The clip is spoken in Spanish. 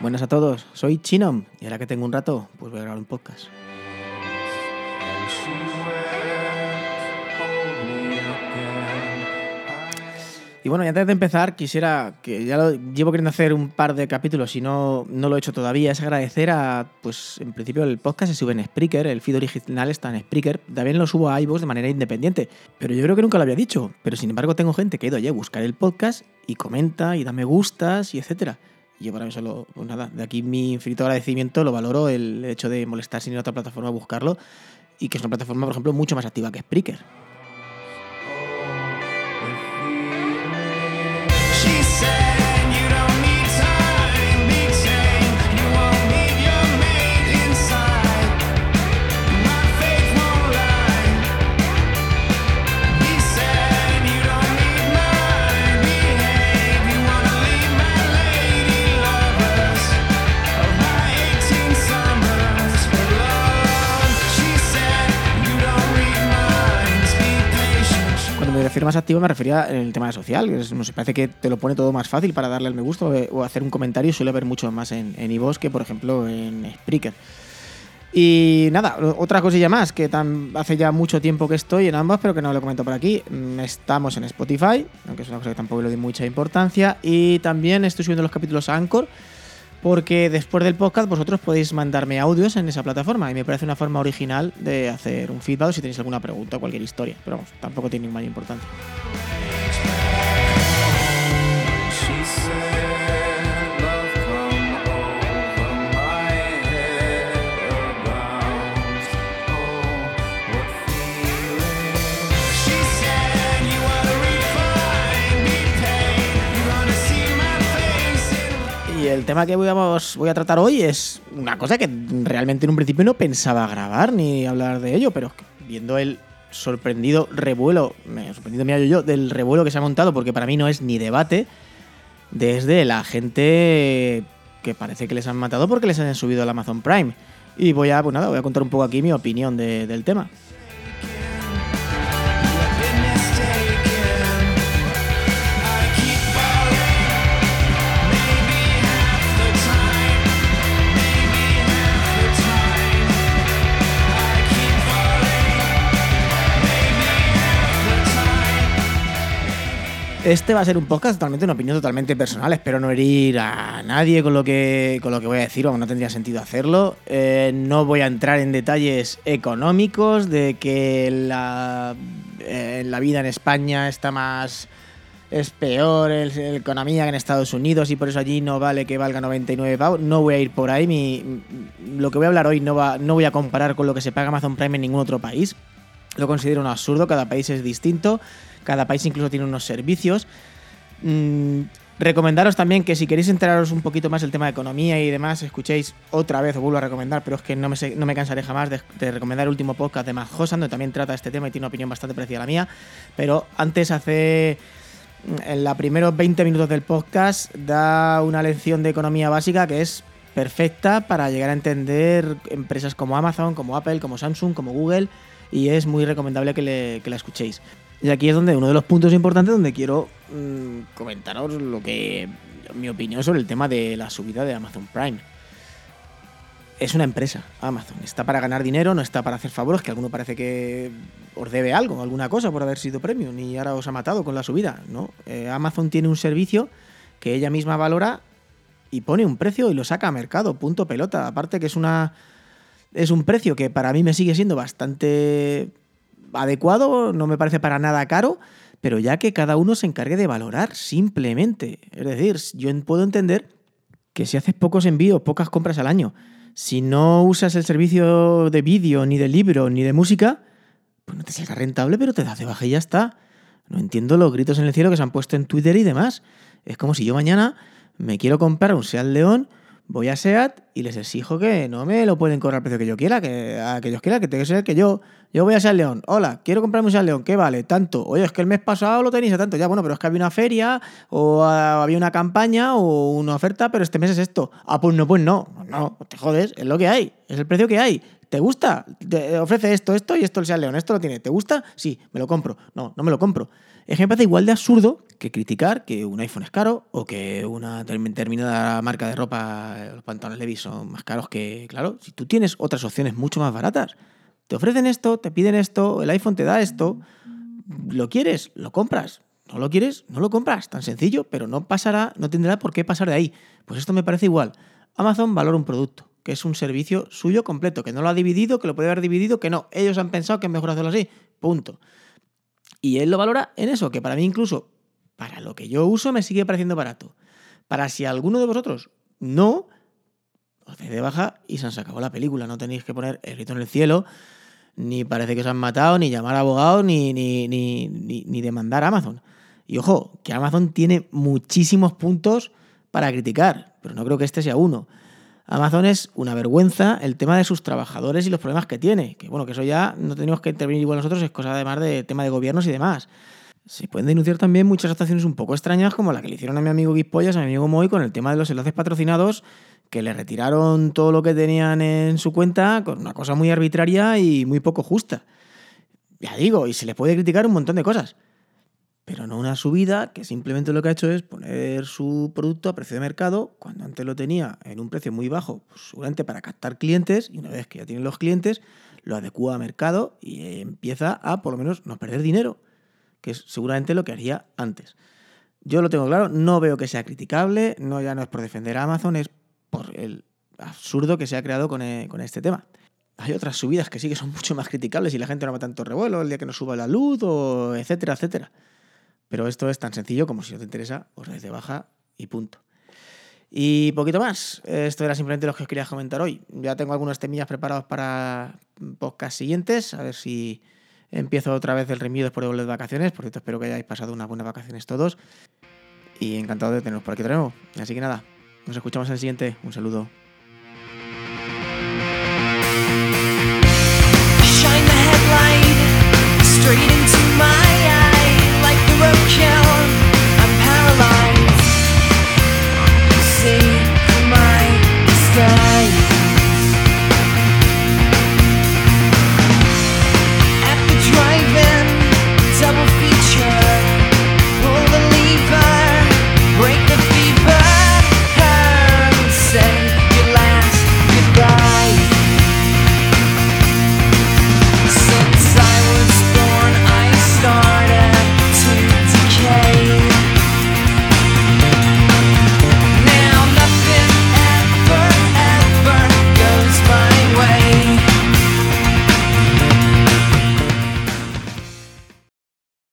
Buenas a todos, soy Chinom y ahora que tengo un rato, pues voy a grabar un podcast. Y bueno, y antes de empezar, quisiera, que ya lo llevo queriendo hacer un par de capítulos y no, no lo he hecho todavía, es agradecer a, pues en principio el podcast se sube en Spreaker, el feed original está en Spreaker, también lo subo a iVoox de manera independiente, pero yo creo que nunca lo había dicho, pero sin embargo tengo gente que ha ido allí a buscar el podcast y comenta y da me gustas y etcétera. Y yo para mí solo, pues nada, de aquí mi infinito agradecimiento lo valoro el hecho de molestar sin ir a otra plataforma a buscarlo y que es una plataforma, por ejemplo, mucho más activa que Spreaker. Me refiero más activo me refería en el tema social, que es- no sé, parece que te lo pone todo más fácil para darle al me gusta o, o hacer un comentario, suele haber mucho más en, en que por ejemplo en Spreaker. Y nada, otra cosilla más, que hace ya mucho tiempo que estoy en ambas, pero que no lo comento por aquí. Mm, Estamos en Spotify, aunque es una cosa que tampoco le doy mucha importancia. Y también estoy subiendo los capítulos a Anchor, porque después del podcast vosotros podéis mandarme audios en esa plataforma y me parece una forma original de hacer un feedback si tenéis alguna pregunta o cualquier historia. Pero vamos, tampoco tiene mayor importancia. El tema que voy a, tratar hoy es una cosa que realmente en un principio no pensaba grabar ni hablar de ello, pero viendo el sorprendido revuelo, me sorprendido me hallo yo, del revuelo que se ha montado, porque para mí no es ni debate, desde la gente que parece que les han matado porque les han subido al Amazon Prime. Y voy a, pues nada, voy a contar un poco aquí mi opinión de- del tema. Este va a ser un podcast totalmente, una opinión totalmente personal. Espero no herir a nadie con lo que, con lo que voy a decir, vamos, no tendría sentido hacerlo. Eh, no voy a entrar en detalles económicos de que la, eh, la vida en España está más. es peor el- economía que en Estados Unidos y por eso allí no vale que valga 99 pavos. No voy a ir por ahí. Lo que voy a hablar hoy no, va, no voy a comparar con lo que se paga Amazon Prime en ningún otro país. Lo considero un absurdo, cada país es distinto, cada país incluso tiene unos servicios. Mm, recomendaros también que si queréis enteraros un poquito más del tema de economía y demás, escuchéis otra vez, os vuelvo a recomendar, pero es que no me, no me cansaré jamás de, recomendar el último podcast de Matt Hosan, donde también trata este tema y tiene una opinión bastante parecida a la mía. Pero antes hace en los primeros 20 minutos del podcast da una lección de economía básica que es perfecta para llegar a entender empresas como Amazon, como Apple, como Samsung, como Google y es muy recomendable que, le- que la escuchéis. Y aquí es donde uno de los puntos importantes donde quiero mm, comentaros lo que mi opinión sobre el tema de la subida de Amazon Prime. Es una empresa, Amazon. Está para ganar dinero, no está para hacer favores, que alguno parece que os debe algo, alguna cosa por haber sido premium y ahora os ha matado con la subida. ¿no? Eh, Amazon tiene un servicio que ella misma valora y pone un precio y lo saca a mercado, punto pelota. Aparte que es una es un precio que para mí me sigue siendo bastante adecuado, no me parece para nada caro, pero ya que cada uno se encargue de valorar simplemente. Es decir, yo puedo entender que si haces pocos envíos, pocas compras al año, si no usas el servicio de vídeo, ni de libro, ni de música, pues no te salga rentable, pero te das de baja y ya está. No entiendo los gritos en el cielo que se han puesto en Twitter y demás. Es como si yo mañana me quiero comprar un Seat León, voy a SEAT y les exijo que no me lo pueden cobrar al precio que yo quiera, que a que ellos quieran, que tenga que ser que yo, yo voy a SEAT León. Hola, quiero comprarme un SEAT León, ¿qué vale? Tanto. Oye, es que el mes pasado lo tenéis a tanto. Ya, bueno, pero es que había una feria o ah, había una campaña o una oferta, pero este mes es esto. Ah, pues no, pues no. No, te jodes, es lo que hay, es el precio que hay. ¿Te gusta? Te ofrece esto, esto y esto el León. ¿Esto lo tiene? ¿Te gusta? Sí, me lo compro. No, no me lo compro. Es que me parece igual de absurdo que criticar que un iPhone es caro o que una term- determinada marca de ropa, eh, los pantalones Levi's son más caros que, claro, si tú tienes otras opciones mucho más baratas. Te ofrecen esto, te piden esto, el iPhone te da esto. ¿Lo quieres? Lo compras. ¿No lo quieres? No lo compras. Tan sencillo, pero no pasará, no tendrá por qué pasar de ahí. Pues esto me parece igual. Amazon valora un producto, que es un servicio suyo completo, que no lo ha dividido, que lo puede haber dividido, que no. Ellos han pensado que es mejor hacerlo así. Punto. Y él lo valora en eso, que para mí incluso, para lo que yo uso, me sigue pareciendo barato. Para si alguno de vosotros no, os dais de baja y se han sacado la película. No tenéis que poner el grito en el cielo, ni parece que os han matado, ni llamar a abogados, ni, ni, ni, ni demandar a Amazon. Y ojo, que Amazon tiene muchísimos puntos para criticar, pero no creo que este sea uno. Amazon es una vergüenza el tema de sus trabajadores y los problemas que tiene. Que bueno, que eso ya no tenemos que intervenir igual nosotros, es cosa además de tema de gobiernos y demás. Se pueden denunciar también muchas actuaciones un poco extrañas, como la que le hicieron a mi amigo Guispollas, a mi amigo Moy, con el tema de los enlaces patrocinados, que le retiraron todo lo que tenían en su cuenta con una cosa muy arbitraria y muy poco justa. Ya digo, y se le puede criticar un montón de cosas. Pero no una subida que simplemente lo que ha hecho es poner su producto a precio de mercado cuando antes lo tenía en un precio muy bajo, pues seguramente para captar clientes y una vez que ya tienen los clientes, lo adecua a mercado y empieza a por lo menos no perder dinero, que es seguramente lo que haría antes. Yo lo tengo claro, no veo que sea criticable, no ya no es por defender a Amazon, es por el absurdo que se ha creado con, eh, con este tema. Hay otras subidas que sí que son mucho más criticables y la gente no va tanto revuelo el día que no suba la luz, o etcétera, etcétera. Pero esto es tan sencillo como si no te interesa, os dais de baja y punto. Y poquito más. Esto era simplemente lo que os quería comentar hoy. Ya tengo algunas temillas preparados para podcast siguientes. A ver si empiezo otra vez el remido después de volver de vacaciones. Por cierto, espero que hayáis pasado unas buenas vacaciones todos. Y encantado de teneros por aquí de nuevo. Así que nada, nos escuchamos en el siguiente. Un saludo.